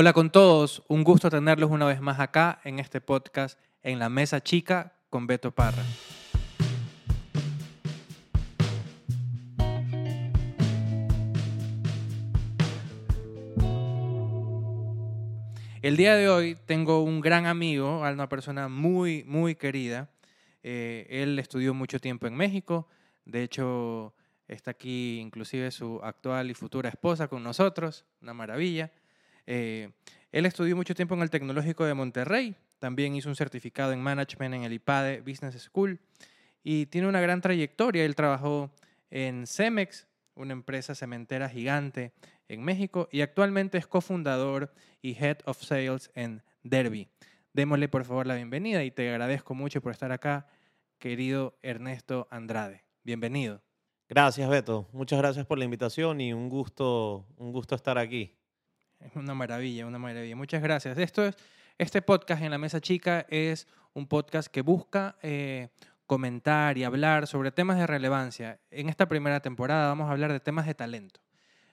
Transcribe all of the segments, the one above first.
Hola con todos, un gusto tenerlos una vez más acá en este podcast en la Mesa Chica con Beto Parra. El día de hoy tengo un gran amigo, una persona muy, muy querida. Eh, él estudió mucho tiempo en México, de hecho está aquí inclusive su actual y futura esposa con nosotros, una maravilla. Eh, él estudió mucho tiempo en el Tecnológico de Monterrey, también hizo un certificado en Management en el IPADE Business School y tiene una gran trayectoria. Él trabajó en Cemex, una empresa cementera gigante en México y actualmente es cofundador y Head of Sales en Derby. Démosle por favor la bienvenida y te agradezco mucho por estar acá, querido Ernesto Andrade. Bienvenido. Gracias, Beto. Muchas gracias por la invitación y un gusto, un gusto estar aquí. Es una maravilla, una maravilla. Muchas gracias. Esto es, este podcast en la Mesa Chica es un podcast que busca eh, comentar y hablar sobre temas de relevancia. En esta primera temporada vamos a hablar de temas de talento.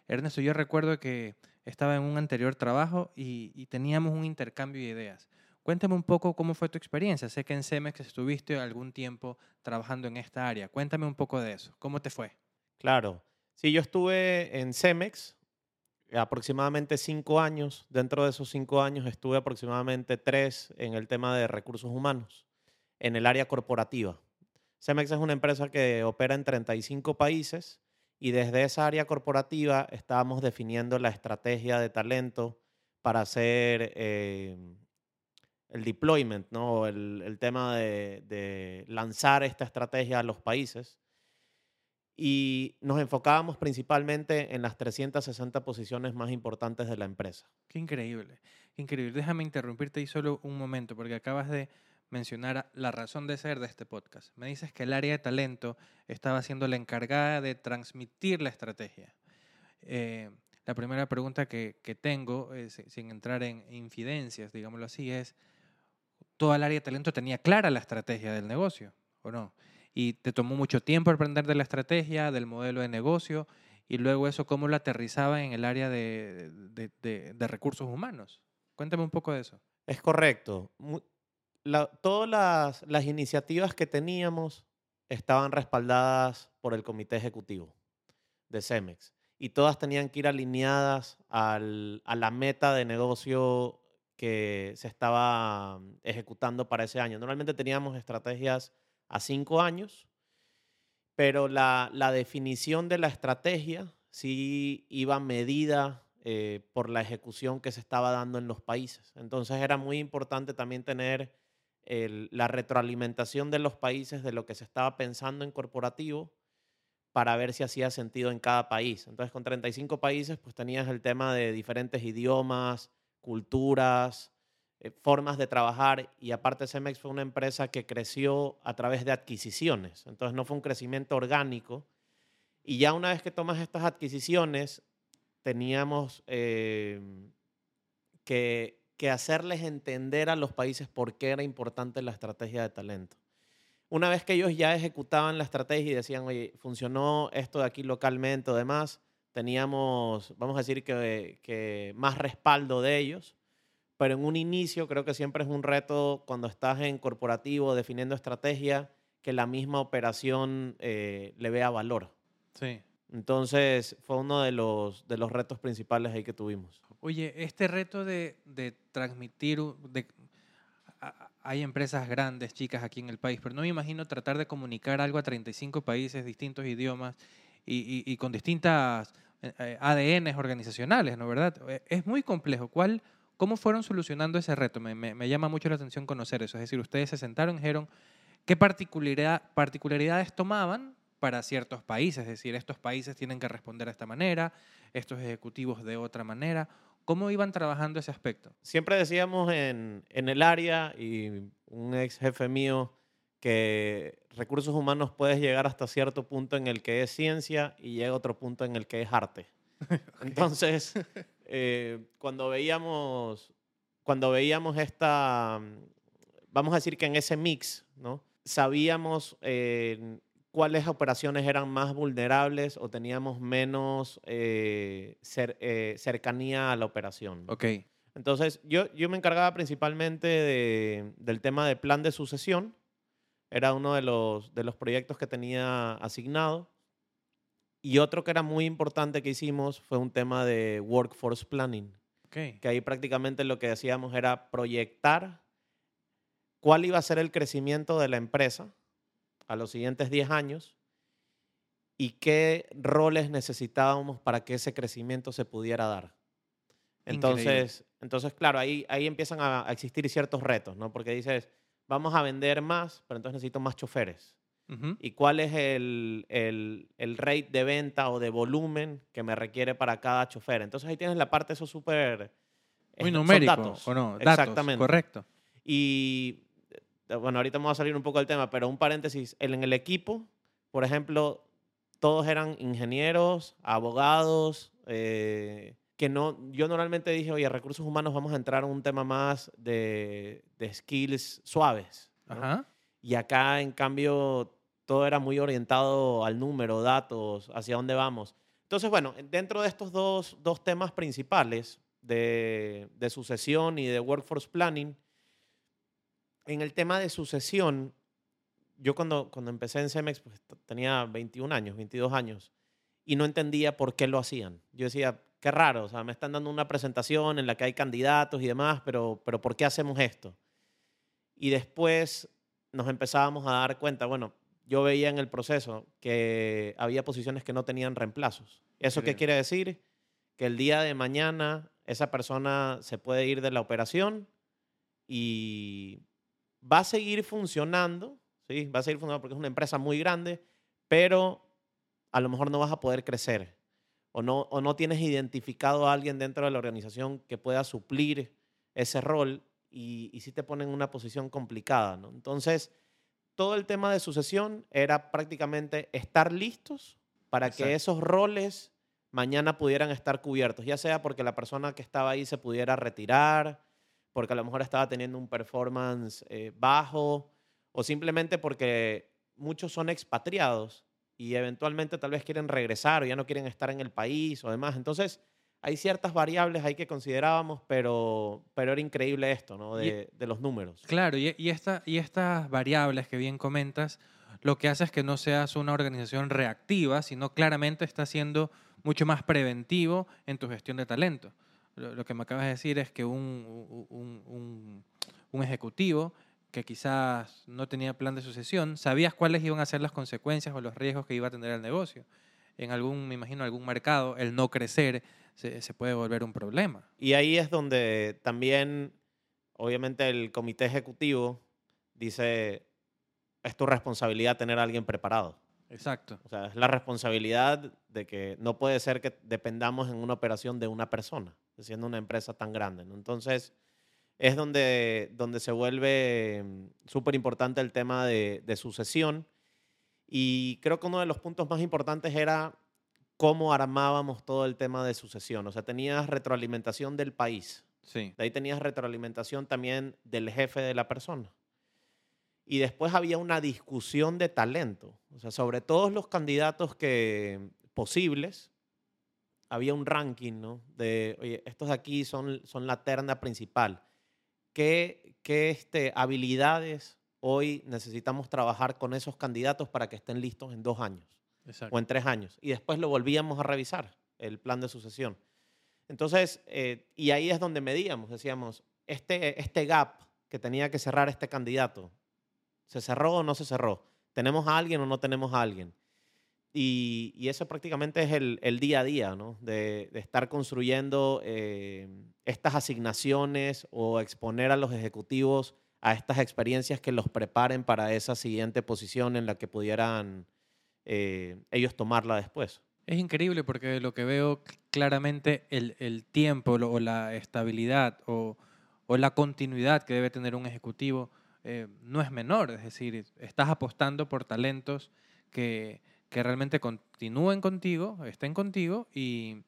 Ernesto, yo recuerdo que estaba en un anterior trabajo y, teníamos un intercambio de ideas. Cuéntame un poco cómo fue tu experiencia. Sé que en Cemex estuviste algún tiempo trabajando en esta área. Cuéntame un poco de eso. ¿Cómo te fue? Claro. Sí, yo estuve en Cemex aproximadamente cinco años. Dentro de esos cinco años estuve aproximadamente tres en el tema de recursos humanos, en el área corporativa. Cemex es una empresa que opera en 35 países y desde esa área corporativa estábamos definiendo la estrategia de talento para hacer eh, el deployment, ¿no? el, tema de, lanzar esta estrategia a los países. Y nos enfocábamos principalmente en las 360 posiciones más importantes de la empresa. Qué increíble, qué increíble. Déjame interrumpirte ahí solo un momento, porque acabas de mencionar la razón de ser de este podcast. Me dices que el área de talento estaba siendo la encargada de transmitir la estrategia. Eh, la primera pregunta que, tengo, sin entrar en infidencias, digámoslo así, es, ¿toda el área de talento tenía clara la estrategia del negocio o no? Y te tomó mucho tiempo aprender de la estrategia, del modelo de negocio, y luego eso, ¿cómo lo aterrizaba en el área de, de recursos humanos? Cuéntame un poco de eso. Es correcto todas las, iniciativas que teníamos estaban respaldadas por el comité ejecutivo de Cemex y todas tenían que ir alineadas a la meta de negocio que se estaba mm, ejecutando para ese año. Normalmente teníamos estrategias a cinco años, pero la, definición de la estrategia sí iba medida eh, por la ejecución que se estaba dando en los países. Entonces era muy importante también tener la retroalimentación de los países de lo que se estaba pensando en corporativo para ver si hacía sentido en cada país. Entonces, con 35 países, pues tenías el tema de diferentes idiomas, culturas, eh, formas de trabajar y aparte Cemex fue una empresa que creció a través de adquisiciones. Entonces, no fue un crecimiento orgánico. Y ya una vez que tomas estas adquisiciones, teníamos eh, que hacerles entender a los países por qué era importante la estrategia de talento. Una vez que ellos ya ejecutaban la estrategia y decían, oye, funcionó esto de aquí localmente o demás, teníamos, vamos a decir que más respaldo de ellos, pero en un inicio creo que siempre es un reto cuando estás en corporativo definiendo estrategia, que la misma operación eh, le vea valor. Sí. Entonces fue uno de los, de los retos principales ahí que tuvimos. Oye, este reto de, transmitir, hay empresas grandes, chicas aquí en el país, pero no me imagino tratar de comunicar algo a 35 países, distintos idiomas y, con distintas eh, eh, ADNs organizacionales, ¿no verdad? Eh, es muy complejo. ¿Cuál, ¿Cómo fueron solucionando ese reto? Me, me, llama mucho la atención conocer eso. Es decir, ustedes se sentaron y dijeron qué particularidad, particularidades tomaban para ciertos países, es decir, estos países tienen que responder de esta manera, estos ejecutivos de otra manera. ¿Cómo iban trabajando ese aspecto? Siempre decíamos en, en el área y un ex jefe mío que recursos humanos puedes llegar hasta cierto punto en el que es ciencia y llega otro punto en el que es arte. Entonces, eh, cuando veíamos cuando veíamos esta, vamos a decir que en ese mix, ¿no? Sabíamos eh, cuáles operaciones eran más vulnerables o teníamos menos eh, eh, cercanía a la operación. Ok. Entonces, yo, yo me encargaba principalmente de- del tema de plan de sucesión. Era uno de los, de los proyectos que tenía asignado. Y otro que era muy importante que hicimos fue un tema de workforce planning, que ahí prácticamente lo que hacíamos era proyectar cuál iba a ser el crecimiento de la empresa a los siguientes 10 años y qué roles necesitábamos para que ese crecimiento se pudiera dar. Increíble. Entonces, entonces claro, ahí, ahí empiezan a, a existir ciertos retos, ¿no? Porque dices, vamos a vender más, pero entonces necesito más choferes. Ujú. ¿Y cuál es el, el, el rate de venta o de volumen que me requiere para cada chofer? Entonces ahí tienes la parte, eso súper... Muy es- son numérico, datos. ¿o no? Datos, Exactamente. correcto. Y eh, bueno, ahorita voy a salir un poco del tema, pero un paréntesis, en el equipo, por ejemplo, todos eran ingenieros, abogados, eh, que no, yo normalmente dije, oye, recursos humanos vamos a entrar a un tema más de, de skills suaves. ¿no? Ajá. Y acá, en cambio, todo era muy orientado al número, datos, hacia dónde vamos. Entonces, bueno, dentro de estos dos, dos temas principales de, sucesión y de workforce planning, en el tema de sucesión, yo cuando, cuando empecé en Cemex pues, tenía 21 años, 22 años, y no entendía por qué lo hacían. Yo decía, qué raro, o sea, me están dando una presentación en la que hay candidatos y demás, pero, pero ¿por qué hacemos esto? Y después nos empezábamos a dar cuenta, bueno, yo veía en el proceso que había posiciones que no tenían reemplazos. ¿Eso qué quiere decir? Que el día de mañana esa persona se puede ir de la operación y va a seguir funcionando, ¿sí? Va a seguir funcionando porque es una empresa muy grande, pero a lo mejor no vas a poder crecer o no, o no tienes identificado a alguien dentro de la organización que pueda suplir ese rol y, y sí te ponen en una posición complicada, ¿no? Entonces, todo el tema de sucesión era prácticamente estar listos para Exacto. que esos roles mañana pudieran estar cubiertos, ya sea porque la persona que estaba ahí se pudiera retirar, porque a lo mejor estaba teniendo un performance eh, bajo, o simplemente porque muchos son expatriados y eventualmente tal vez quieren regresar o ya no quieren estar en el país o demás. Entonces, hay ciertas variables ahí que considerábamos, pero, pero era increíble esto, ¿no? Y- De, los números. Claro, y, y, esta, y estas variables que bien comentas, lo que hace es que no seas una organización reactiva, sino claramente estás siendo mucho más preventivo en tu gestión de talento. Lo, lo que me acabas de decir es que un, un- un- un ejecutivo que quizás no tenía plan de sucesión, sabías cuáles iban a ser las consecuencias o los riesgos que iba a tener el negocio. En algún, me imagino, algún mercado, el no crecer se, se puede volver un problema. Y ahí es donde también, obviamente, el comité ejecutivo dice, es tu responsabilidad tener a alguien preparado. Exacto. O sea, es la responsabilidad de que no puede ser que dependamos en una operación de una persona, siendo una empresa tan grande. ¿no? Entonces, es donde, donde se vuelve súper importante el tema de, de sucesión. Y creo que uno de los puntos más importantes era cómo armábamos todo el tema de sucesión. O sea, tenías retroalimentación del país. Sí. De ahí tenías retroalimentación también del jefe de la persona. Y después había una discusión de talento. O sea, sobre todos los candidatos que, posibles, había un ranking, ¿no? De, oye, estos de aquí son, son la terna principal. ¿Qué, qué este, habilidades hoy necesitamos trabajar con esos candidatos para que estén listos en dos años? Exacto. o en tres años. Y después lo volvíamos a revisar, el plan de sucesión. Entonces, eh, y ahí es donde medíamos, decíamos, este, este gap que tenía que cerrar este candidato, ¿se cerró o no se cerró? ¿Tenemos a alguien o no tenemos a alguien? Y, y eso prácticamente es el, el día a día, ¿no? De, de estar construyendo eh, estas asignaciones o exponer a los ejecutivos a estas experiencias que los preparen para esa siguiente posición en la que pudieran eh, ellos tomarla después. Es increíble porque lo que veo cl- claramente el, el tiempo o la estabilidad o, o la continuidad que debe tener un ejecutivo eh, no es menor. Es decir, estás apostando por talentos que, que realmente continúen contigo, estén contigo y,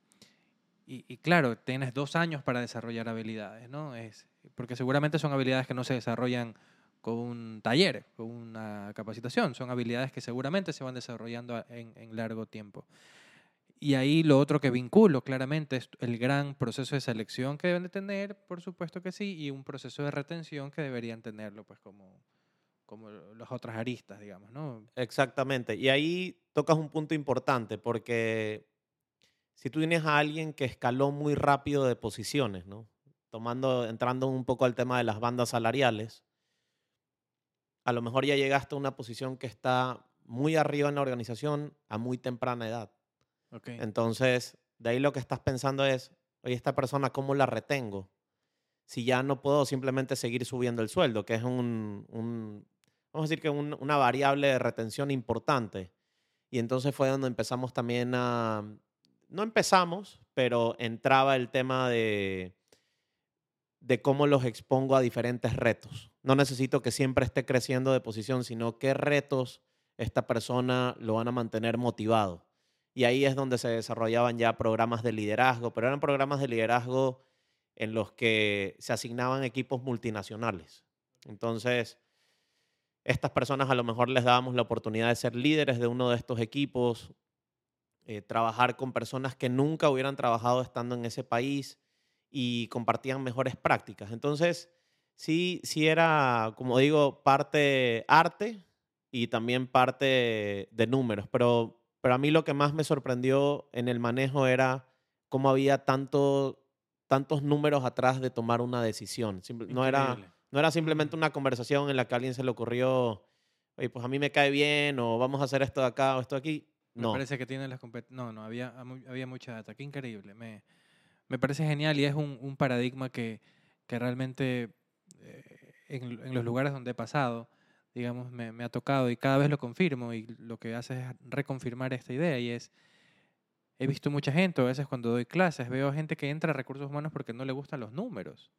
y, y claro, tienes dos años para desarrollar habilidades, ¿no? Es, porque seguramente son habilidades que no se desarrollan con un taller, con una capacitación, son habilidades que seguramente se van desarrollando en, en largo tiempo. Y ahí lo otro que vinculo claramente es el gran proceso de selección que deben de tener, por supuesto que sí, y un proceso de retención que deberían tenerlo, pues como, como las otras aristas, digamos, ¿no? Exactamente. Y ahí tocas un punto importante porque si tú tienes a alguien que escaló muy rápido de posiciones, ¿no? Tomando, entrando un poco al tema de las bandas salariales, a lo mejor ya llegaste a una posición que está muy arriba en la organización a muy temprana edad. Entonces, de ahí lo que estás pensando es, oye, esta persona, ¿cómo la retengo? Si ya no puedo simplemente seguir subiendo el sueldo, que es un, vamos a decir que una variable de retención importante. Y entonces fue donde empezamos también a, no empezamos, pero entraba el tema de, de cómo los expongo a diferentes retos. No necesito que siempre esté creciendo de posición, sino qué retos esta persona lo van a mantener motivado. Y ahí es donde se desarrollaban ya programas de liderazgo, pero eran programas de liderazgo en los que se asignaban equipos multinacionales. Entonces, estas personas a lo mejor les dábamos la oportunidad de ser líderes de uno de estos equipos, eh, trabajar con personas que nunca hubieran trabajado estando en ese país y compartían mejores prácticas. Entonces, sí, sí era, como digo, parte arte y también parte de números, pero pero a mí lo que más me sorprendió en el manejo era cómo había tanto, tantos números atrás de tomar una decisión. no era, no era simplemente una conversación en la que a alguien se le ocurrió, oye, pues a mí me cae bien, o vamos a hacer esto de acá o esto de aquí. No. Me parece que tienen las No, no, había, había mucha data. Qué increíble. Me, me parece genial y es un, un paradigma que, que realmente eh, en, en, los lugares donde he pasado digamos, me, me, ha tocado y cada vez lo confirmo y lo que hace es reconfirmar esta idea y es, he visto mucha gente, a veces cuando doy clases, veo gente que entra a recursos humanos porque no le gustan los números,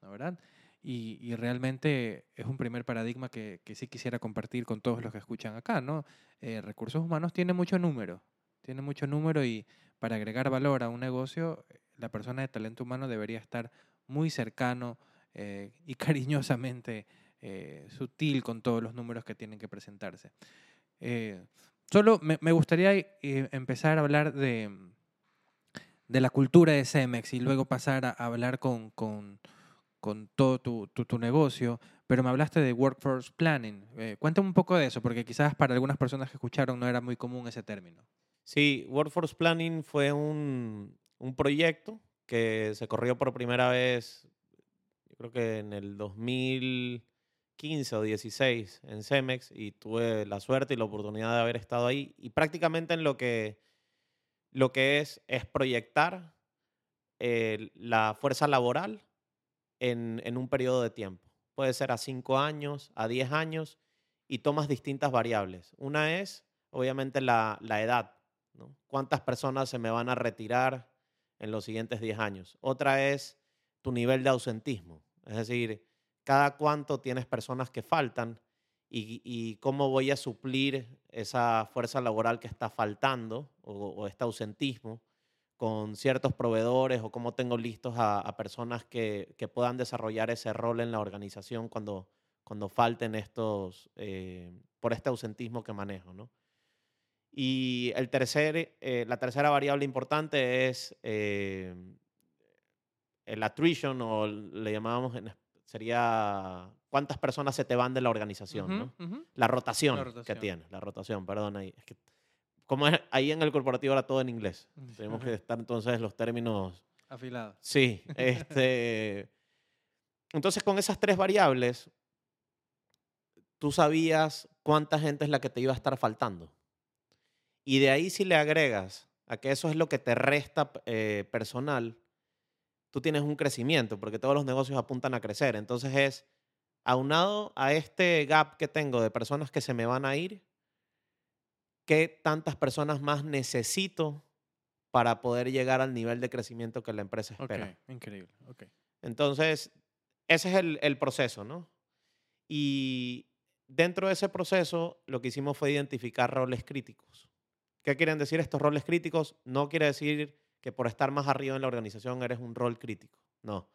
¿no verdad? Y, realmente es un primer paradigma que, que, sí quisiera compartir con todos los que escuchan acá, ¿no? Eh, recursos humanos tiene mucho número, tiene mucho número y para agregar valor a un negocio, la persona de talento humano debería estar muy cercano eh, y cariñosamente eh, sutil con todos los números que tienen que presentarse. Eh, solo me, gustaría eh, empezar a hablar de, de la cultura de Cemex y luego pasar a hablar con, con todo tu, tu, negocio, pero me hablaste de Workforce Planning. cuéntame un poco de eso, porque quizás para algunas personas que escucharon no era muy común ese término. Sí, Workforce Planning fue un, un proyecto que se corrió por primera vez, yo creo que en el 2000 15 o 16 en Cemex y tuve la suerte y la oportunidad de haber estado ahí. Y prácticamente en lo que, lo que es es proyectar eh, la fuerza laboral en, un periodo de tiempo. Puede ser a 5 años, a 10 años y tomas distintas variables. Una es, obviamente, la, la edad. ¿Cuántas personas se me van a retirar en los siguientes 10 años? Otra es tu nivel de ausentismo. Es decir, cada cuánto tienes personas que faltan y, cómo voy a suplir esa fuerza laboral que está faltando o, este ausentismo con ciertos proveedores o cómo tengo listos a, personas que, puedan desarrollar ese rol en la organización cuando, cuando falten estos, eh, por este ausentismo que manejo. ¿no? Y el tercer, eh, la tercera variable importante es eh, el attrition o le llamábamos sería cuántas personas se te van de la organización, ¿no? La, rotación que tiene, la rotación, perdón. Ahí. Es que, como es, ahí en el corporativo era todo en inglés. Tenemos que estar entonces los términos... Afilados. Sí. Este, entonces, con esas tres variables, tú sabías cuánta gente es la que te iba a estar faltando. Y de ahí si le agregas a que eso es lo que te resta eh, personal, tú tienes un crecimiento, porque todos los negocios apuntan a crecer. Entonces es, aunado a este gap que tengo de personas que se me van a ir, ¿qué tantas personas más necesito para poder llegar al nivel de crecimiento que la empresa espera? increíble. Okay. Entonces, ese es el, el proceso, ¿no? Y dentro de ese proceso, lo que hicimos fue identificar roles críticos. ¿Qué quieren decir estos roles críticos? No quiere decir que por estar más arriba en la organización eres un rol crítico. No.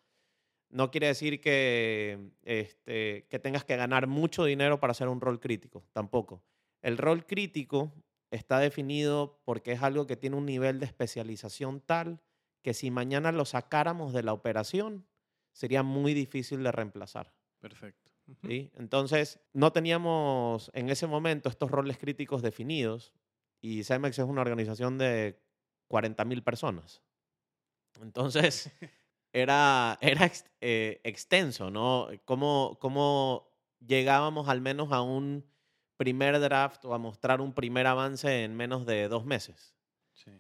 No quiere decir que, este, que tengas que ganar mucho dinero para ser un rol crítico, tampoco. El rol crítico está definido porque es algo que tiene un nivel de especialización tal que si mañana lo sacáramos de la operación, sería muy difícil de reemplazar. Perfecto. ¿sí? Entonces, no teníamos en ese momento estos roles críticos definidos y Cemex es una organización de 40 mil personas. Entonces, era, era eh, extenso, ¿no? ¿Cómo, ¿Cómo llegábamos al menos a un primer draft o a mostrar un primer avance en menos de dos meses? Sí.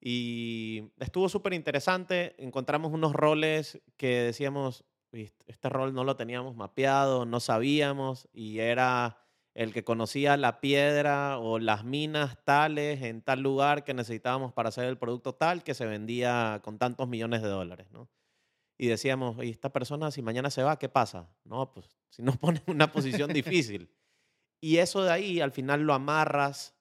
Y estuvo súper interesante. Encontramos unos roles que decíamos, este rol no lo teníamos mapeado, no sabíamos, y era el que conocía la piedra o las minas tales en tal lugar que necesitábamos para hacer el producto tal que se vendía con tantos millones de dólares, ¿no? Y decíamos, ¿y esta persona si mañana se va, qué pasa? No, pues si nos pone en una posición difícil. Y eso de ahí al final lo amarras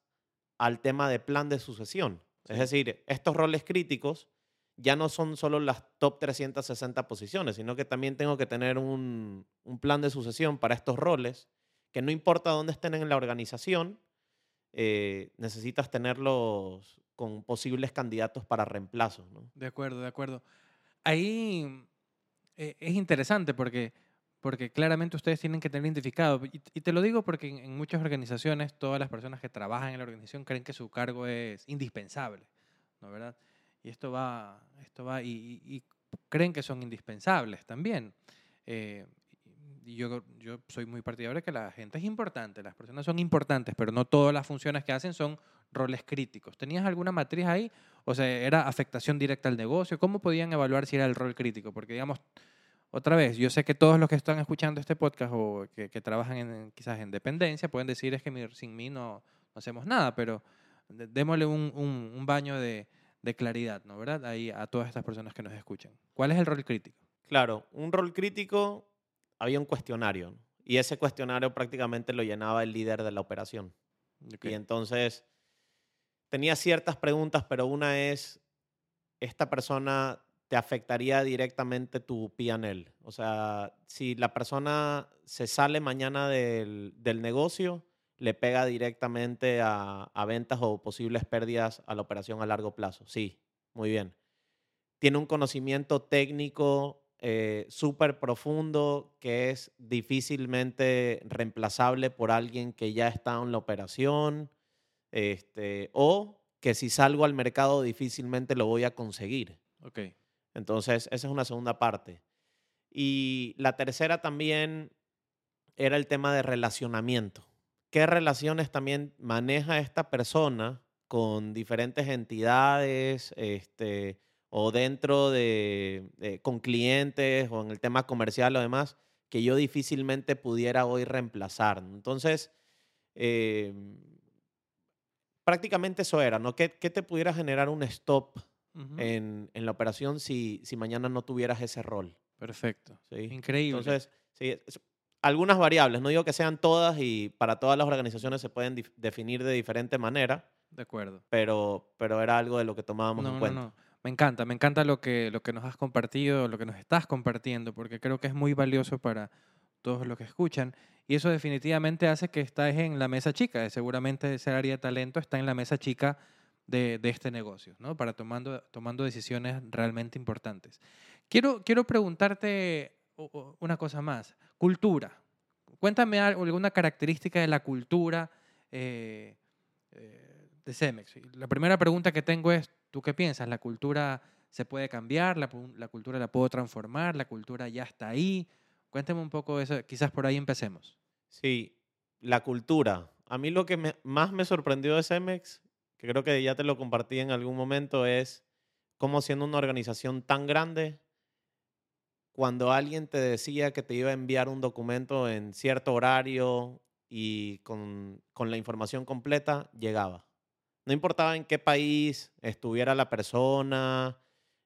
al tema de plan de sucesión. Es decir, estos roles críticos ya no son solo las top 360 posiciones, sino que también tengo que tener un, plan de sucesión para estos roles, que no importa dónde estén en la organización, eh, necesitas tenerlos con posibles candidatos para reemplazo. De acuerdo, de acuerdo. Ahí eh, es interesante porque, porque claramente ustedes tienen que tener identificado, y, te lo digo porque en, en, muchas organizaciones todas las personas que trabajan en la organización creen que su cargo es indispensable, ¿no verdad? y esto va, esto va y, creen que son indispensables también. Eh, y yo, yo soy muy partidario de que la gente es importante, las personas son importantes, pero no todas las funciones que hacen son roles críticos. ¿Tenías alguna matriz ahí? O sea, ¿era afectación directa al negocio? ¿Cómo podían evaluar si era el rol crítico? Porque, digamos, otra vez, yo sé que todos los que están escuchando este podcast o que, trabajan en, quizás en dependencia pueden decir es que sin mí no, no hacemos nada, pero démosle un, un, un baño de, de claridad, ¿no? ¿Verdad? Ahí a todas estas personas que nos escuchan. ¿Cuál es el rol crítico? Claro, un rol crítico, había un cuestionario, y ese cuestionario prácticamente lo llenaba el líder de la operación. Y entonces tenía ciertas preguntas, pero una es, ¿esta persona te afectaría directamente tu PNL? O sea, si la persona se sale mañana del, del negocio, le pega directamente a, ventas o posibles pérdidas a la operación a largo plazo. Sí, muy bien. Tiene un conocimiento técnico eh, súper profundo que es difícilmente reemplazable por alguien que ya está en la operación este, o que si salgo al mercado difícilmente lo voy a conseguir. Ok. Entonces, esa es una segunda parte. Y la tercera también era el tema de relacionamiento qué relaciones también maneja esta persona con diferentes entidades este, o dentro de, con clientes o en el tema comercial o demás que yo difícilmente pudiera hoy reemplazar. Entonces, em, prácticamente eso era, ¿no? ¿Qué, te pudiera generar un stop en, la operación si, si mañana no tuvieras ese rol? Perfecto. Increíble. Entonces, sí, algunas variables, no digo que sean todas y para todas las organizaciones se pueden definir de diferente manera. De acuerdo. Pero, pero era algo de lo que tomábamos en cuenta. No, no. Me encanta, me encanta lo que, lo que nos has compartido, lo que nos estás compartiendo, porque creo que es muy valioso para todos los que escuchan. Y eso definitivamente hace que estés en la mesa chica. Seguramente ese área de talento está en la mesa chica de, este negocio, ¿no? Para tomando, tomando decisiones realmente importantes. Quiero, quiero preguntarte una cosa más. Cultura. Cuéntame alguna característica de la cultura eh, eh, de Cemex. La primera pregunta que tengo es, ¿tú qué piensas? ¿La cultura se puede cambiar? ¿La, cultura la puedo transformar? ¿La cultura ya está ahí? Cuéntame un poco eso, quizás por ahí empecemos. Sí, la cultura. A mí lo que más me sorprendió de Cemex, que creo que ya te lo compartí en algún momento, es cómo siendo una organización tan grande, cuando alguien te decía que te iba a enviar un documento en cierto horario y con, la información completa, llegaba. No importaba en qué país estuviera la persona,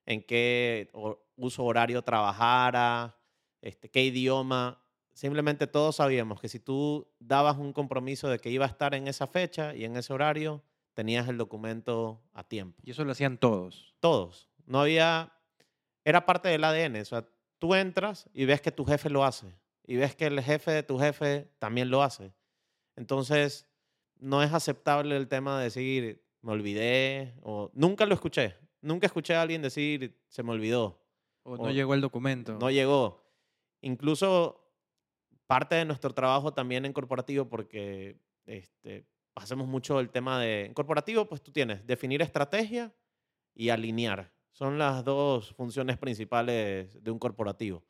en qué uso horario trabajara, este, qué idioma. Simplemente todos sabíamos que si tú dabas un compromiso de que iba a estar en esa fecha y en ese horario, tenías el documento a tiempo. Y eso lo hacían todos. Todos. No había, era parte del ADN. O sea, tú entras y ves que tu jefe lo hace y ves que el jefe de tu jefe también lo hace. Entonces, no es aceptable el tema de decir, me olvidé, o nunca lo escuché. Nunca escuché a alguien decir, se me olvidó. O no O- llegó el documento. No llegó. Incluso parte de nuestro trabajo también en corporativo, porque este, hacemos mucho el tema de... En corporativo, pues tú tienes definir estrategia y alinear. Son las dos funciones principales de un corporativo.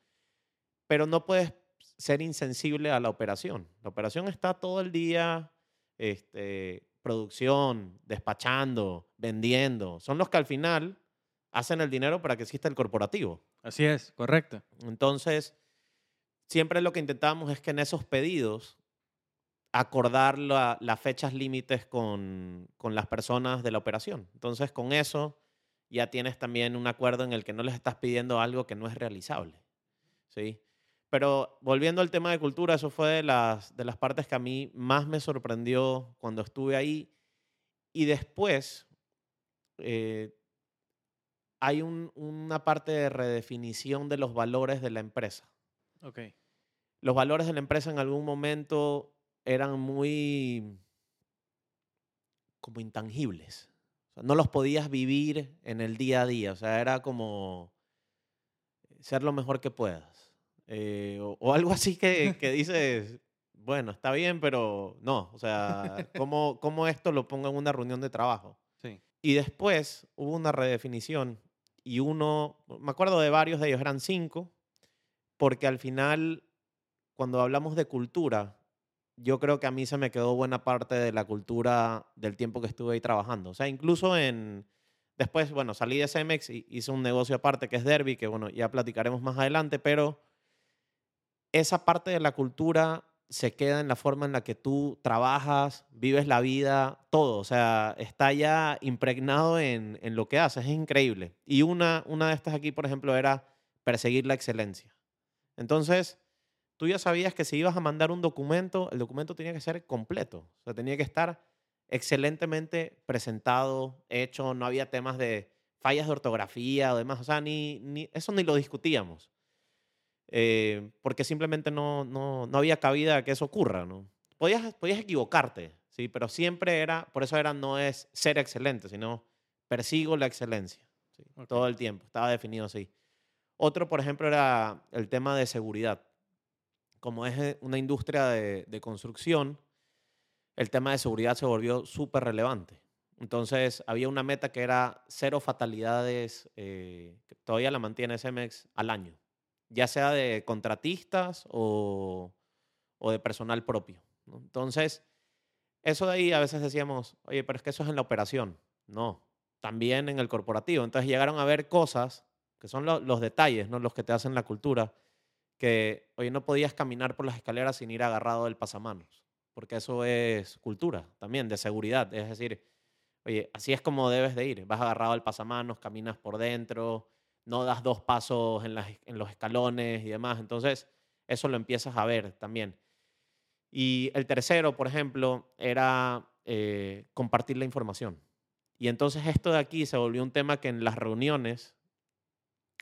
Pero no puedes ser insensible a la operación. La operación está todo el día, este, producción, despachando, vendiendo. Son los que al final hacen el dinero para que exista el corporativo. Así es, correcto. Entonces, siempre lo que intentamos es que en esos pedidos acordar la- las fechas límites con, con las personas de la operación. Entonces, con eso ya tienes también un acuerdo en el que no les estás pidiendo algo que no es realizable. ¿sí? Pero volviendo al tema de cultura, eso fue de las, de las partes que a mí más me sorprendió cuando estuve ahí. Y después, eh, hay un- una parte de redefinición de los valores de la empresa. Ok. Los valores de la empresa en algún momento eran muy como intangibles. O sea, no los podías vivir en el día a día. O sea, era como ser lo mejor que puedas. Eh, o, o algo así que, que dices, bueno, está bien, pero no. O sea, ¿cómo, ¿cómo esto lo pongo en una reunión de trabajo? Sí. Y después hubo una redefinición y uno, me acuerdo de varios de ellos, eran cinco, porque al final, cuando hablamos de cultura, yo creo que a mí se me quedó buena parte de la cultura del tiempo que estuve ahí trabajando. O sea, incluso en, después, bueno, salí de Cemex y hice un negocio aparte que es Derby, que bueno, ya platicaremos más adelante, pero esa parte de la cultura se queda en la forma en la que tú trabajas, vives la vida, todo. O sea, está ya impregnado en, en lo que haces. Es increíble. Y una, una de estas aquí, por ejemplo, era perseguir la excelencia. Entonces, tú ya sabías que si ibas a mandar un documento, el documento tenía que ser completo. O sea, tenía que estar excelentemente presentado, hecho. No había temas de fallas de ortografía o demás. O sea, ni, ni, eso ni lo discutíamos eh, porque simplemente no, no, no había cabida a que eso ocurra, ¿no? Podías, podías equivocarte, ¿sí? Pero siempre era, por eso era, no es ser excelente, sino persigo la excelencia. Todo el tiempo, estaba definido así. Otro, por ejemplo, era el tema de seguridad. Como es eh, una industria de, construcción, el tema de seguridad se volvió súper relevante. Entonces, había una meta que era cero fatalidades, eh, que todavía la mantiene SMX al año ya sea de contratistas o, de personal propio. Entonces, eso de ahí a veces decíamos, oye, pero es que eso es en la operación. No, también en el corporativo. Entonces llegaron a ver cosas que son lo- los detalles, ¿no? los que te hacen la cultura, que, oye, no podías caminar por las escaleras sin ir agarrado del pasamanos, porque eso es cultura también, de seguridad. Es decir, oye, así es como debes de ir. Vas agarrado al pasamanos, caminas por dentro, no das dos pasos en, las- en los escalones y demás. Entonces, eso lo empiezas a ver también. Y el tercero, por ejemplo, era eh, compartir la información. Y entonces esto de aquí se volvió un tema que en las reuniones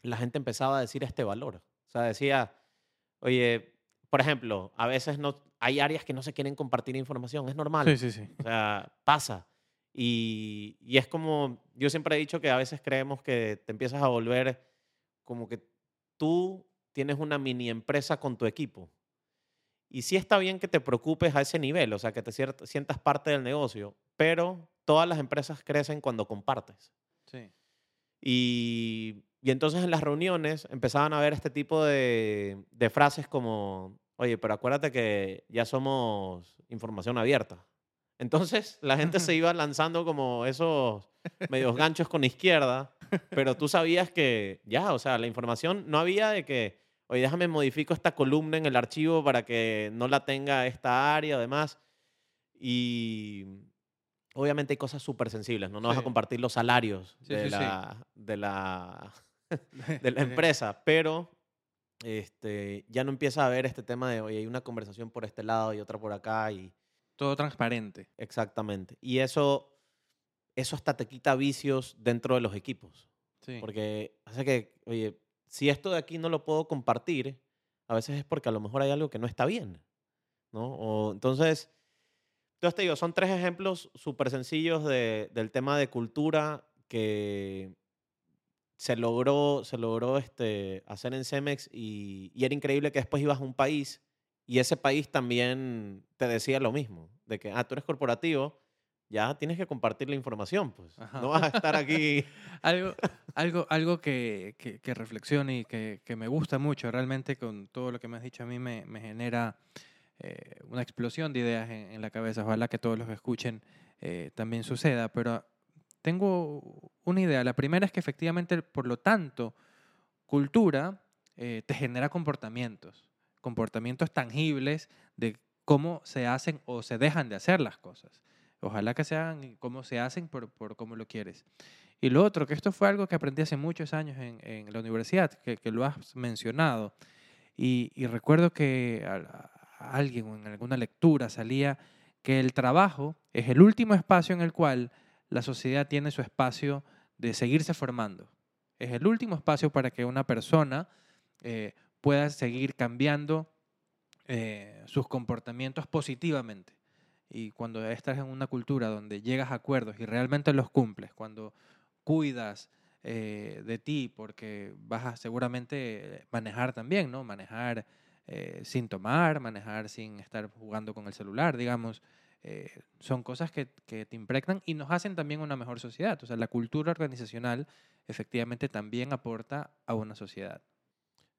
la gente empezaba a decir este valor. O sea, decía, oye, por ejemplo, a veces no, hay áreas que no se quieren compartir información, es normal. Sí, sí, sí. O sea, pasa. Y, y es como, yo siempre he dicho que a veces creemos que te empiezas a volver como que tú tienes una mini empresa con tu equipo. Y sí está bien que te preocupes a ese nivel, o sea, que te sientas parte del negocio, pero todas las empresas crecen cuando compartes. Sí. Y, y entonces en las reuniones empezaban a ver este tipo de, de frases como, oye, pero acuérdate que ya somos información abierta. Entonces la gente se iba lanzando como esos medios ganchos con izquierda, pero tú sabías que ya, o sea, la información no había de que, oye, déjame modifico esta columna en el archivo para que no la tenga esta área, además. Y obviamente hay cosas súper sensibles, ¿no? No vas a Sí. compartir los salarios Sí, de, sí, sí. la, de, la, de la empresa, pero este, ya no empieza a haber este tema de, oye, hay una conversación por este lado y otra por acá y Todo transparente. exactamente. Y eso, eso hasta te quita vicios dentro de los equipos, Sí. porque hace que, oye, si esto de aquí no lo puedo compartir, a veces es porque a lo mejor hay algo que no está bien, ¿no? O, entonces, Entonces te digo, son tres ejemplos súper sencillos de- del tema de cultura que se logró, se logró este, hacer en Cemex y, y era increíble que después ibas a un país y ese país también te decía lo mismo, de que, ah, tú eres corporativo, ya tienes que compartir la información, pues. Ajá. No vas a estar aquí. Algo, algo, algo que, que, que reflexiono y que, que me gusta mucho, realmente con todo lo que me has dicho a mí me, me genera eh, una explosión de ideas en, en la cabeza. Ojalá que todos los que escuchen eh, también suceda, pero tengo una idea. La primera es que efectivamente, por lo tanto, cultura eh, te genera comportamientos, comportamientos tangibles de cómo se hacen o se dejan de hacer las cosas. Ojalá que sean como se hacen por, por cómo lo quieres. Y lo otro, que esto fue algo que aprendí hace muchos años en, en la universidad, que, que lo has mencionado. Y, recuerdo que a alguien en alguna lectura salía que el trabajo es el último espacio en el cual la sociedad tiene su espacio de seguirse formando. Es el último espacio para que una persona eh, pueda seguir cambiando eh, sus comportamientos positivamente. Y cuando estás en una cultura donde llegas a acuerdos y realmente los cumples, cuando cuidas eh, de ti, porque vas a seguramente manejar también, ¿no? Manejar sin tomar, manejar sin estar jugando con el celular, digamos. Eh, son cosas que, que te impregnan y nos hacen también una mejor sociedad. O sea, la cultura organizacional efectivamente también aporta a una sociedad.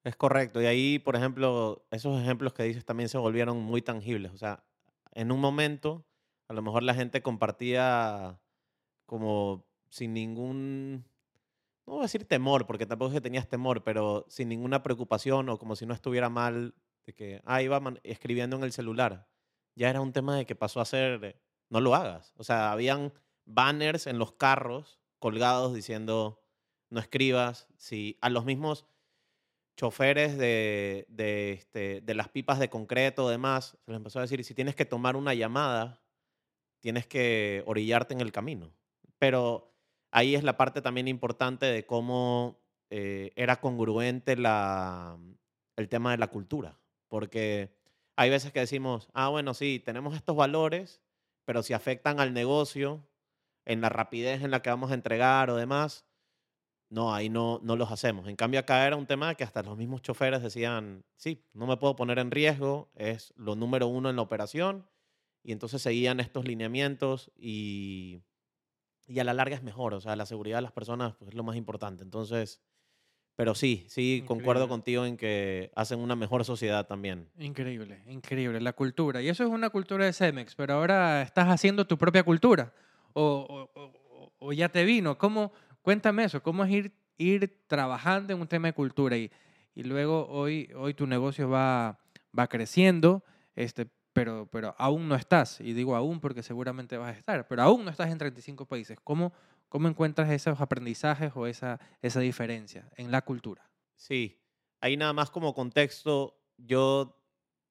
Es correcto. Y ahí, por ejemplo, esos ejemplos que dices también se volvieron muy tangibles. O sea, en un momento, a lo mejor la gente compartía como sin ningún, no voy a decir temor, porque tampoco es que tenías temor, pero sin ninguna preocupación o como si no estuviera mal de que, ah, iba escribiendo en el celular. Ya era un tema de que pasó a ser, no lo hagas. O sea, habían banners en los carros colgados diciendo, no escribas. Si a los mismos choferes de, de, este, las pipas de concreto, demás, se les empezó a decir, si tienes que tomar una llamada, tienes que orillarte en el camino. Pero ahí es la parte también importante de cómo eh, era congruente la, el tema de la cultura. Porque hay veces que decimos, ah, bueno, sí, tenemos estos valores, pero si afectan al negocio, en la rapidez en la que vamos a entregar o demás, no, ahí no, no los hacemos. En cambio, acá era un tema que hasta los mismos choferes decían, sí, no me puedo poner en riesgo, es lo número uno en la operación. Y entonces seguían estos lineamientos y, y a la larga es mejor. O sea, la seguridad de las personas pues, es lo más importante. Entonces, pero sí, sí, concuerdo Increíble. contigo en que hacen una mejor sociedad también. Increíble, increíble, la cultura. Y eso es una cultura de Cemex, pero ahora estás haciendo tu propia cultura. O, o- o- o ya te vino. ¿Cómo, cuéntame eso, ¿cómo es ir, ir trabajando en un tema de cultura? Y, y luego hoy, hoy tu negocio va, va creciendo, este, pero, pero aún no estás. Y digo aún porque seguramente vas a estar, pero aún no estás en 35 países. ¿Cómo, cómo encuentras esos aprendizajes o esa, esa diferencia en la cultura? Sí, ahí nada más como contexto, yo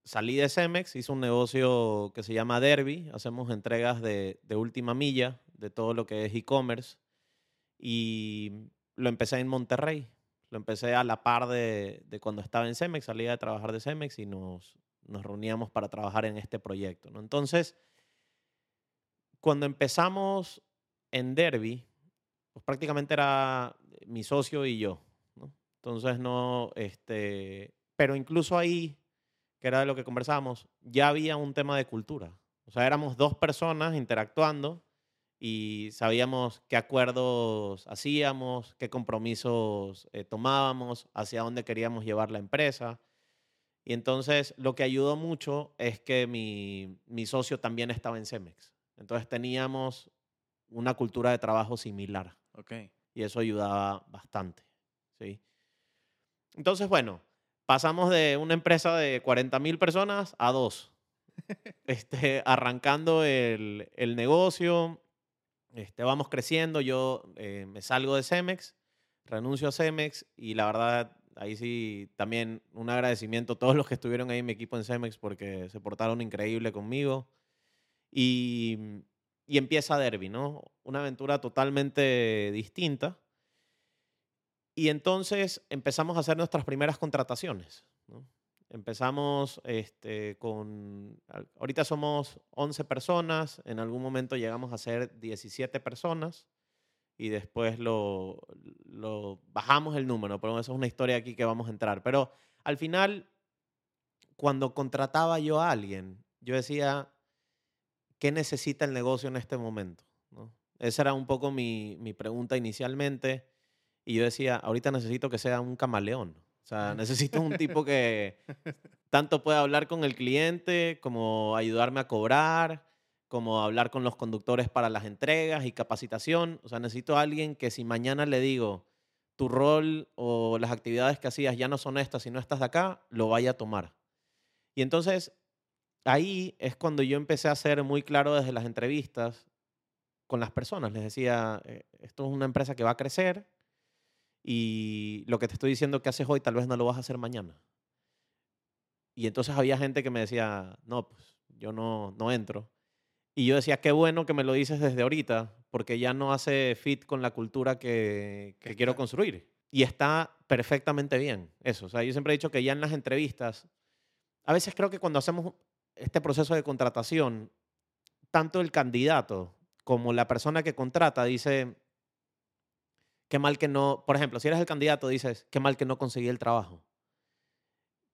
salí de Cemex, hice un negocio que se llama Derby, hacemos entregas de, de última milla, de todo lo que es e-commerce, y lo empecé en Monterrey, lo empecé a la par de, de cuando estaba en Cemex, salía de trabajar de Cemex y nos, nos reuníamos para trabajar en este proyecto. ¿no? Entonces, cuando empezamos en Derby, pues prácticamente era mi socio y yo. ¿no? Entonces no, este, pero incluso ahí, que era de lo que conversábamos, ya había un tema de cultura. O sea, éramos dos personas interactuando y sabíamos qué acuerdos hacíamos, qué compromisos eh, tomábamos, hacia dónde queríamos llevar la empresa. Y entonces lo que ayudó mucho es que mi, mi socio también estaba en Cemex. Entonces teníamos una cultura de trabajo similar Ok. y eso ayudaba bastante. ¿sí? Entonces, bueno, pasamos de una empresa de 40 mil personas a dos. Este, arrancando el, el negocio, este, vamos creciendo, yo eh, me salgo de Cemex, renuncio a Cemex y la verdad, ahí sí, también un agradecimiento a todos los que estuvieron ahí en mi equipo en Cemex porque se portaron increíble conmigo. Y, y empieza Derby, ¿no? Una aventura totalmente distinta. Y entonces empezamos a hacer nuestras primeras contrataciones. Empezamos este, con, ahorita somos 11 personas, en algún momento llegamos a ser 17 personas y después lo, lo bajamos el número, pero eso es una historia aquí que vamos a entrar. Pero al final, cuando contrataba yo a alguien, yo decía, ¿qué necesita el negocio en este momento? ¿no? Esa era un poco mi, mi pregunta inicialmente. Y yo decía, ahorita necesito que sea un camaleón. O sea, necesito un tipo que tanto pueda hablar con el cliente, como ayudarme a cobrar, como hablar con los conductores para las entregas y capacitación. O sea, necesito a alguien que si mañana le digo, tu rol o las actividades que hacías ya no son estas y no estás de acá, lo vaya a tomar. Y entonces, ahí es cuando yo empecé a ser muy claro desde las entrevistas con las personas. Les decía, eh, esto es una empresa que va a crecer y lo que te estoy diciendo que haces hoy tal vez no lo vas a hacer mañana. Y entonces había gente que me decía, no, pues yo no, no entro. Y yo decía, qué bueno que me lo dices desde ahorita, porque ya no hace fit con la cultura que, quiero construir. Y está perfectamente bien eso. O sea, yo siempre he dicho que ya en las entrevistas, a veces creo que cuando hacemos este proceso de contratación, tanto el candidato como la persona que contrata dice, qué mal que no, por ejemplo, si eres el candidato dices, qué mal que no conseguí el trabajo.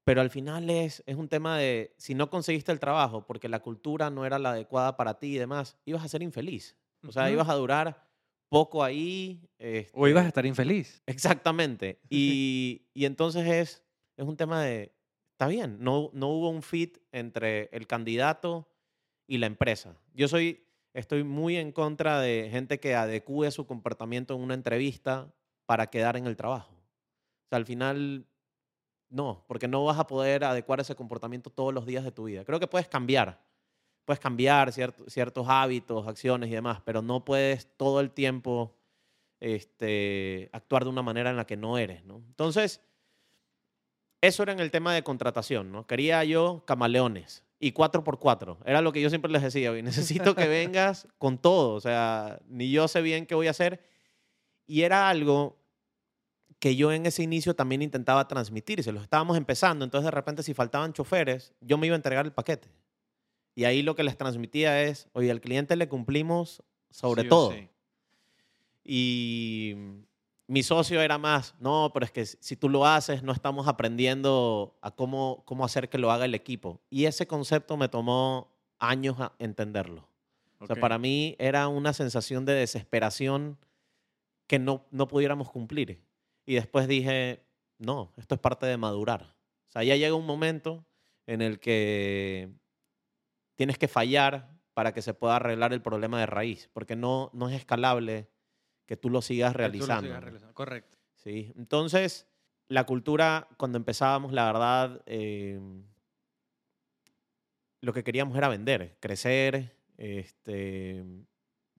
Pero al final es, es un tema de, si no conseguiste el trabajo porque la cultura no era la adecuada para ti y demás, ibas a ser infeliz. O sea, Ujú. ibas a durar poco ahí. O ibas a este, estar infeliz. Exactamente. Y, y entonces es, es un tema de, está bien, no, no hubo un fit entre el candidato y la empresa. Yo soy, estoy muy en contra de gente que adecúe su comportamiento en una entrevista para quedar en el trabajo. O sea, al final, no, porque no vas a poder adecuar ese comportamiento todos los días de tu vida. Creo que puedes cambiar, puedes cambiar ciert- ciertos hábitos, acciones y demás, pero no puedes todo el tiempo este, actuar de una manera en la que no eres. Entonces, eso era en el tema de contratación, ¿no? Quería yo camaleones y cuatro por cuatro. Era lo que yo siempre les decía, "Oye, necesito que vengas con todo, o sea, ni yo sé bien qué voy a hacer. Y era algo que yo en ese inicio también intentaba transmitir, se los estábamos empezando, entonces de repente si faltaban choferes, yo me iba a entregar el paquete. Y ahí lo que les transmitía es, oye, al cliente le cumplimos sobre Sí todo. sí. Y mi socio era más, no, pero es que si tú lo haces, no estamos aprendiendo a cómo, cómo hacer que lo haga el equipo. Y ese concepto me tomó años a entenderlo. O sea, para mí era una sensación de desesperación que no, no pudiéramos cumplir. Y después dije, no, esto es parte de madurar. O sea, ya llega un momento en el que tienes que fallar para que se pueda arreglar el problema de raíz, porque no, no es escalable que tú lo sigas Que tú lo realizando. sigas realizando. Correcto. Sí, entonces la cultura, cuando empezábamos, la verdad, eh, lo que queríamos era vender, crecer. Este,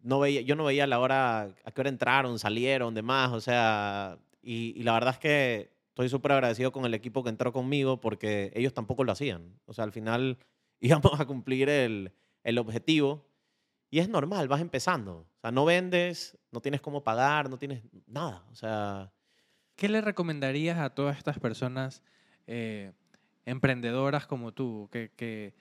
no veía, yo no veía la hora, a qué hora entraron, salieron, demás, o sea, y, y la verdad es que estoy súper agradecido con el equipo que entró conmigo porque ellos tampoco lo hacían. O sea, al final íbamos a cumplir el, el objetivo y es normal, vas empezando. No vendes, no tienes cómo pagar, no tienes nada. O sea, ¿Qué le recomendarías a todas estas personas eh, emprendedoras como tú, que,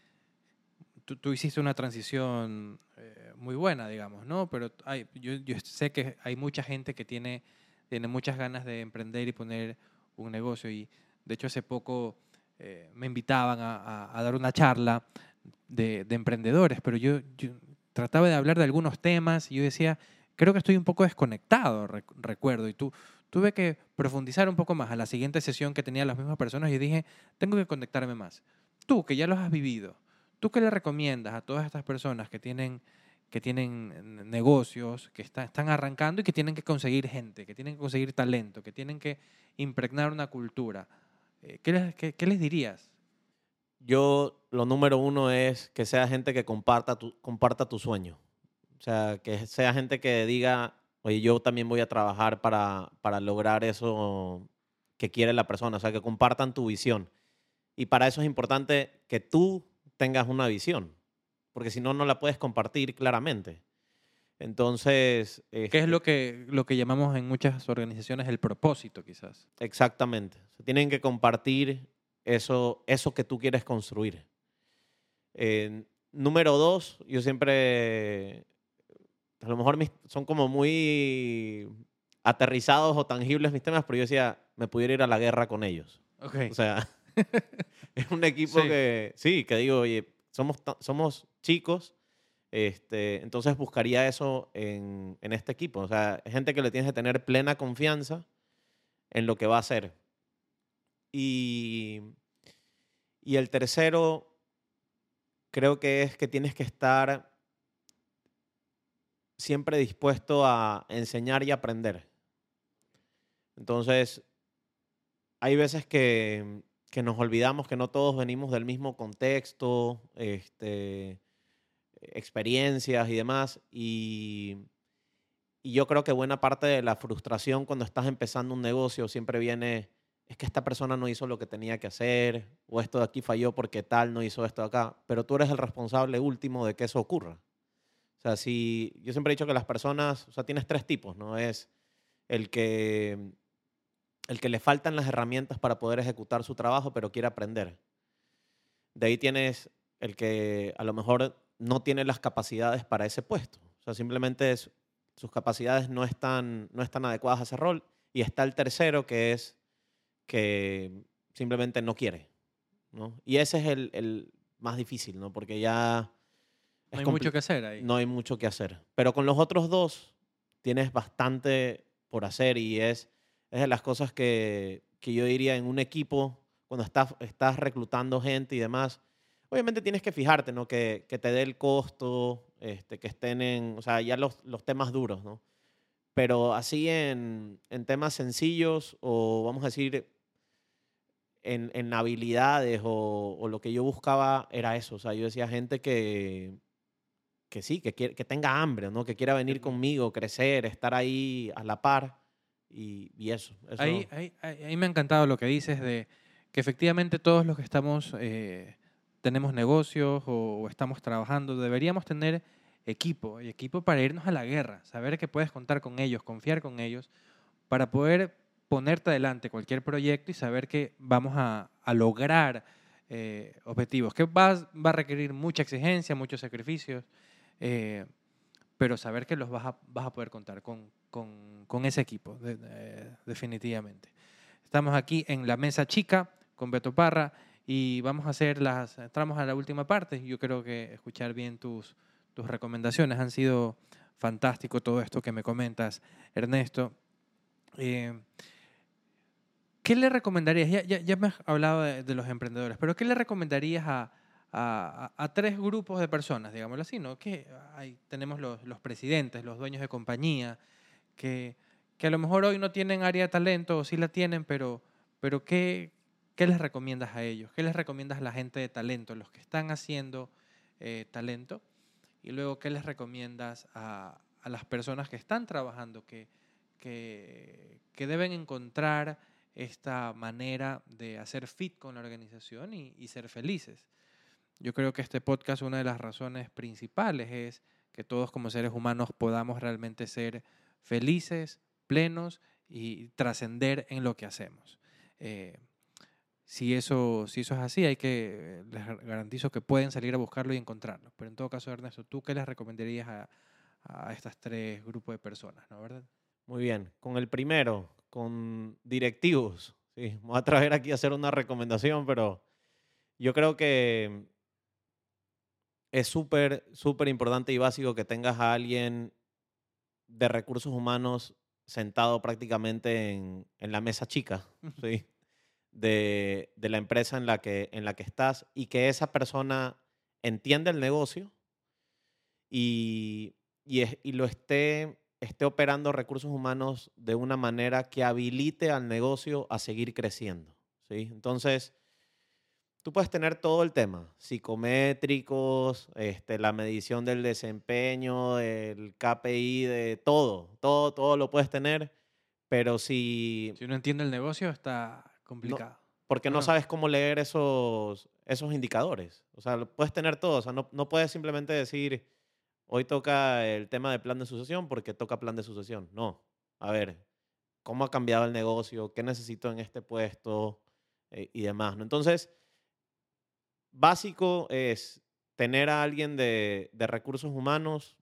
tú, hiciste una transición eh, muy buena, digamos, ¿no? Pero hay, yo, sé que hay mucha gente que tiene, tiene muchas ganas de emprender y poner un negocio y de hecho hace poco eh, me invitaban a, dar una charla de, de emprendedores, pero yo trataba de hablar de algunos temas y yo decía, creo que estoy un poco desconectado, rec- recuerdo, y tú, tuve que profundizar un poco más a la siguiente sesión que tenía las mismas personas y dije, tengo que conectarme más. Tú, que ya los has vivido, ¿tú qué le recomiendas a todas estas personas que tienen, que tienen negocios, que está- están arrancando y que tienen que conseguir gente, que tienen que conseguir talento, que tienen que impregnar una cultura? Eh, ¿Qué les, qué- qué les dirías? Yo lo número uno es que sea gente que comparta tu, comparta tu sueño. O sea, que sea gente que diga, oye, yo también voy a trabajar para, para lograr eso que quiere la persona. O sea, que compartan tu visión. Y para eso es importante que tú tengas una visión, porque si no, no la puedes compartir claramente. Entonces... ¿Qué este, es lo que, lo que llamamos en muchas organizaciones el propósito, quizás? Exactamente. O sea, tienen que compartir eso, eso que tú quieres construir. Eh, número dos, yo siempre, a lo mejor son como muy aterrizados o tangibles mis temas, pero yo decía, me pudiera ir a la guerra con ellos. Okay. O sea, es un equipo que, sí, que digo, oye, somos, somos chicos, este, entonces buscaría eso en, en este equipo. O sea, gente que le tienes que tener plena confianza en lo que va a hacer. Y, y el tercero, creo que es que tienes que estar siempre dispuesto a enseñar y aprender. Entonces, hay veces que, nos olvidamos que no todos venimos del mismo contexto, este, experiencias y demás. Y, y yo creo que buena parte de la frustración cuando estás empezando un negocio siempre viene es que esta persona no hizo lo que tenía que hacer, o esto de aquí falló porque tal no hizo esto de acá, pero tú eres el responsable último de que eso ocurra. O sea, si yo siempre he dicho que las personas, o sea, tienes tres tipos, ¿no? Es el que, el que le faltan las herramientas para poder ejecutar su trabajo, pero quiere aprender. De ahí tienes el que a lo mejor no tiene las capacidades para ese puesto. O sea, simplemente sus capacidades no están, no están adecuadas a ese rol. Y está el tercero, que es que simplemente no quiere. ¿no? Y ese es el, el más difícil, ¿no? Porque ya... No hay mucho que hacer ahí. No hay mucho que hacer. Pero con los otros dos tienes bastante por hacer y es, es de las cosas que, que yo diría en un equipo, cuando estás, estás reclutando gente y demás, obviamente tienes que fijarte, ¿no? Que, que te dé el costo, este, que estén en, o sea, ya los, los temas duros, ¿no? Pero así en, en temas sencillos o vamos a decir en, en habilidades o, o, lo que yo buscaba era eso. O sea, yo decía gente que, que sí, que, que tenga hambre, ¿no? Que quiera venir conmigo, crecer, estar ahí a la par y, y eso. Ahí, ahí, ahí, me ha encantado lo que dices de que efectivamente todos los que estamos, eh, tenemos negocios o, o estamos trabajando, deberíamos tener equipo y equipo para irnos a la guerra, saber que puedes contar con ellos, confiar con ellos, para poder ponerte adelante cualquier proyecto y saber que vamos a, lograr eh, objetivos, que va, va, a requerir mucha exigencia, muchos sacrificios, eh, pero saber que los vas a, vas a poder contar con, con, ese equipo, definitivamente. Estamos aquí en la mesa chica con Beto Parra y vamos a hacer las, entramos a la última parte. Yo creo que escuchar bien tus, tus recomendaciones han sido fantástico todo esto que me comentas, Ernesto. Eh, ¿Qué le recomendarías? Ya, ya, me has hablado de, los emprendedores, pero ¿qué le recomendarías a, a, tres grupos de personas, digámoslo así, ¿no? Que hay, tenemos los, los, presidentes, los dueños de compañía, que, que, a lo mejor hoy no tienen área de talento o sí la tienen, pero, pero ¿qué, ¿qué les recomiendas a ellos? ¿Qué les recomiendas a la gente de talento, los que están haciendo eh, talento? Y luego, ¿qué les recomiendas a, a las personas que están trabajando, que, que, que deben encontrar esta manera de hacer fit con la organización y, ser felices. Yo creo que este podcast, una de las razones principales es que todos como seres humanos podamos realmente ser felices, plenos y trascender en lo que hacemos. Eh, si, eso, si eso es así, hay que, les garantizo que pueden salir a buscarlo y encontrarlo. Pero en todo caso, Ernesto, ¿tú qué les recomendarías a, a estas tres grupos de personas, ¿no verdad? Muy bien. Con el primero, con directivos. Sí, voy a traer aquí a hacer una recomendación, pero yo creo que es súper, súper importante y básico que tengas a alguien de recursos humanos sentado prácticamente en, en la mesa chica ¿sí? de, de, la empresa en la, que, en la que estás y que esa persona entienda el negocio y, y, y lo esté esté operando recursos humanos de una manera que habilite al negocio a seguir creciendo. ¿sí? Entonces, tú puedes tener todo el tema, psicométricos, este, la medición del desempeño, el KPI, de todo, todo, todo lo puedes tener, pero si... Si uno entiende el negocio está complicado. porque no sabes cómo leer esos, esos indicadores. O sea, puedes tener todo, o sea, no, no puedes simplemente decir Hoy toca el tema de plan de sucesión porque toca plan de sucesión. No. A ver, ¿cómo ha cambiado el negocio? ¿Qué necesito en este puesto? eh, y demás. ¿no? Entonces, básico es tener a alguien de, de recursos humanos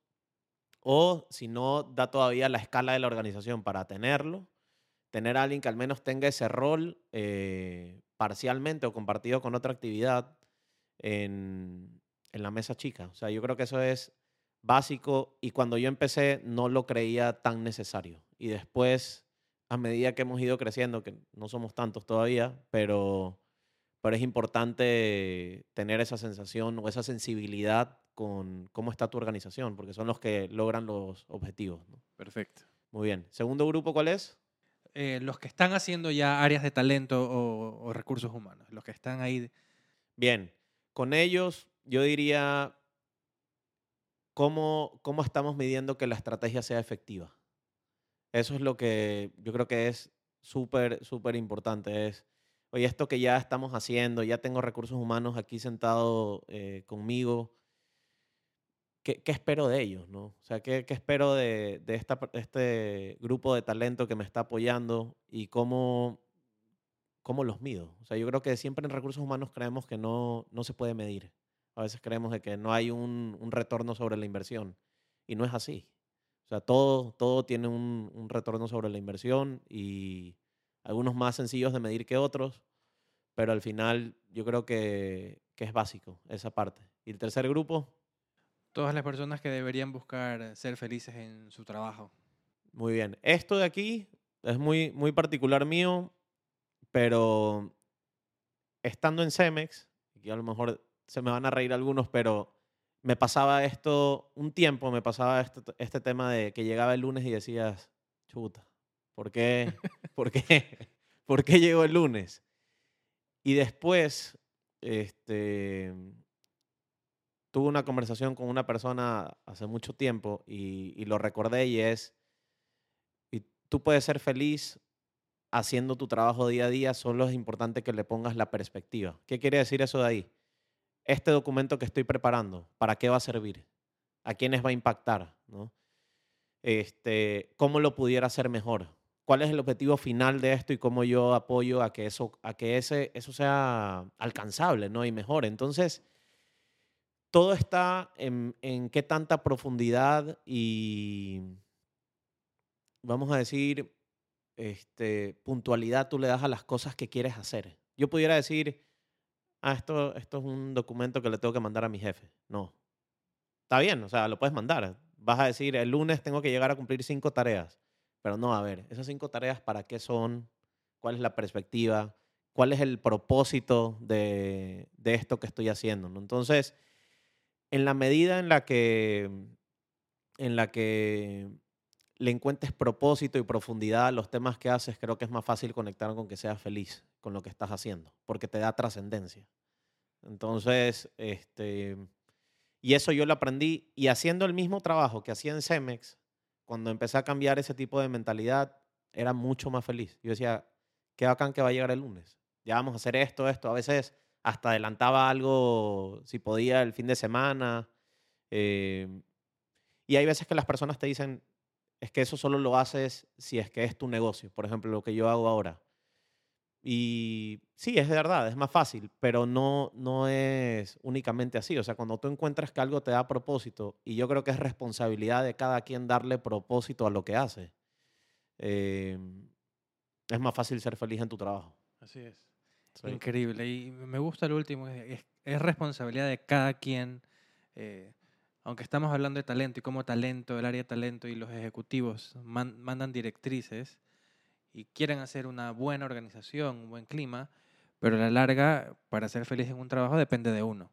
o si no, da todavía la escala de la organización para tenerlo, tener a alguien que al menos tenga ese rol eh, parcialmente o compartido con otra actividad en, en la mesa chica. O sea, yo creo que eso es básico y cuando yo empecé no lo creía tan necesario. Y después, a medida que hemos ido creciendo, que no somos tantos todavía, pero, pero es importante tener esa sensación o esa sensibilidad con cómo está tu organización, porque son los que logran los objetivos. Perfecto. Muy bien. Segundo grupo, ¿cuál es? Eh, los que están haciendo ya áreas de talento o, o recursos humanos, los que están ahí. Bien, con ellos yo diría cómo, cómo estamos midiendo que la estrategia sea efectiva. Eso es lo que yo creo que es súper, súper importante. Es, oye, esto que ya estamos haciendo, ya tengo recursos humanos aquí sentados eh, conmigo, ¿qué, ¿qué, espero de ellos? ¿no? O sea, ¿qué, qué espero de, de esta, este grupo de talento que me está apoyando y cómo, cómo los mido? O sea, yo creo que siempre en recursos humanos creemos que no, no se puede medir. A veces creemos de que no hay un, un retorno sobre la inversión y no es así. O sea, todo, todo tiene un, un, retorno sobre la inversión y algunos más sencillos de medir que otros, pero al final yo creo que, que es básico esa parte. Y el tercer grupo. Todas las personas que deberían buscar ser felices en su trabajo. Muy bien. Esto de aquí es muy, muy particular mío, pero estando en Cemex, y a lo mejor se me van a reír algunos, pero me pasaba esto, un tiempo me pasaba este, este tema de que llegaba el lunes y decías, chuta, ¿por qué? ¿Por qué? ¿Por qué llegó el lunes? Y después, este, tuve una conversación con una persona hace mucho tiempo y, y lo recordé y es, y tú puedes ser feliz haciendo tu trabajo día a día, solo es importante que le pongas la perspectiva. ¿Qué quiere decir eso de ahí? Este documento que estoy preparando, ¿para qué va a servir? ¿A quiénes va a impactar? Este, ¿Cómo lo pudiera hacer mejor? ¿Cuál es el objetivo final de esto y cómo yo apoyo a que eso, a que ese, eso sea alcanzable ¿no? y mejor? Entonces, todo está en, en qué tanta profundidad y, vamos a decir, este, puntualidad tú le das a las cosas que quieres hacer. Yo pudiera decir, ah, esto, esto es un documento que le tengo que mandar a mi jefe. No. Está bien, o sea, lo puedes mandar. Vas a decir, el lunes tengo que llegar a cumplir cinco tareas. Pero no, a ver, esas cinco tareas, ¿para qué son? ¿Cuál es la perspectiva? ¿Cuál es el propósito de, de esto que estoy haciendo? ¿no? Entonces, en la medida en la que, en la que le encuentres propósito y profundidad a los temas que haces, creo que es más fácil conectar con que seas feliz con lo que estás haciendo, porque te da trascendencia. Entonces, este, y eso yo lo aprendí, y haciendo el mismo trabajo que hacía en Cemex, cuando empecé a cambiar ese tipo de mentalidad, era mucho más feliz. Yo decía, qué bacán que va a llegar el lunes. Ya vamos a hacer esto, esto. A veces hasta adelantaba algo, si podía, el fin de semana. Eh, y hay veces que las personas te dicen, es que eso solo lo haces si es que es tu negocio, por ejemplo, lo que yo hago ahora. Y sí, es verdad, es más fácil, pero no, no es únicamente así. O sea, cuando tú encuentras que algo te da propósito, y yo creo que es responsabilidad de cada quien darle propósito a lo que hace, eh, es más fácil ser feliz en tu trabajo. Así es. Sí. Increíble. Y me gusta el último, es, es responsabilidad de cada quien. Eh, aunque estamos hablando de talento y cómo talento, el área de talento y los ejecutivos man, mandan directrices y quieren hacer una buena organización, un buen clima, pero a la larga, para ser feliz en un trabajo depende de uno.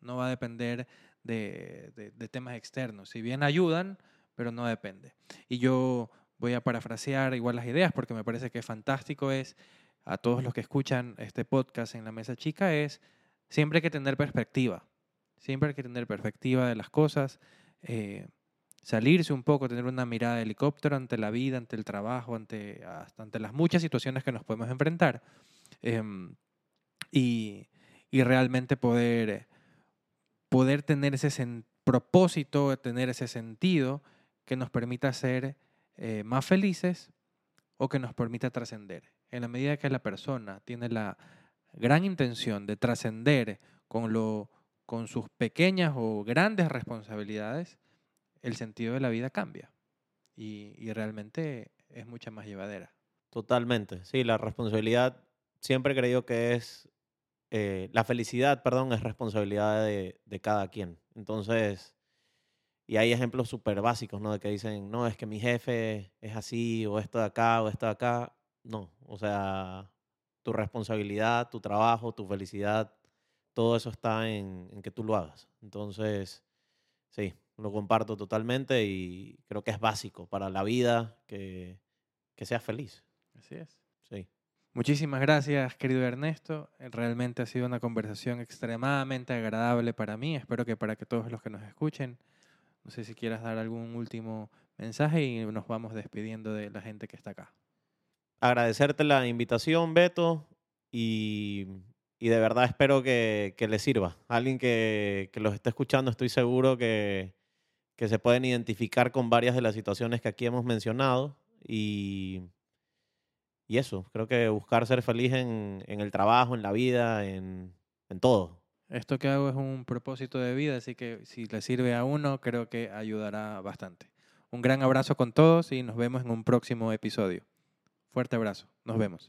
No va a depender de, temas externos. Si bien ayudan, pero no depende. Y yo voy a parafrasear igual las ideas porque me parece que fantástico es a todos los que escuchan este podcast en la mesa chica es siempre que tener perspectiva Siempre hay que tener perspectiva de las cosas, eh, salirse un poco, tener una mirada de helicóptero ante la vida, ante el trabajo, ante, hasta ante las muchas situaciones que nos podemos enfrentar. Eh, y, y, realmente poder, poder tener ese propósito, tener ese sentido que nos permita ser eh, más felices o que nos permita trascender. En la medida que la persona tiene la, gran intención de trascender con, lo, con sus pequeñas o grandes responsabilidades, el sentido de la vida cambia y, realmente es mucha más llevadera. Totalmente, sí, la responsabilidad siempre he creído que es, eh, la felicidad, perdón, es responsabilidad de, de cada quien. Entonces, y hay ejemplos súper básicos, ¿no? De que dicen, no, es que mi jefe es así, o esto de acá, o esto de acá. No, o sea, tu responsabilidad, tu trabajo, tu felicidad, todo eso está en, en que tú lo hagas. Entonces, sí, lo comparto totalmente y creo que es básico para la vida que, que seas feliz. Así es. Sí. Muchísimas gracias, querido Ernesto. Realmente ha sido una conversación extremadamente agradable para mí. Espero que para que todos los que nos escuchen, no sé si quieras dar algún último mensaje y nos vamos despidiendo de la gente que está acá. Agradecerte la invitación, Beto, y, y de verdad espero que, les sirva. Alguien que, los esté escuchando, estoy seguro que, se pueden identificar con varias de las situaciones que aquí hemos mencionado y, eso, creo que buscar ser feliz en, en el trabajo, en la vida, en, en todo. Esto que hago es un propósito de vida, así que si le sirve a uno, creo que ayudará bastante. Un gran abrazo con todos y nos vemos en un próximo episodio. Fuerte abrazo, nos vemos.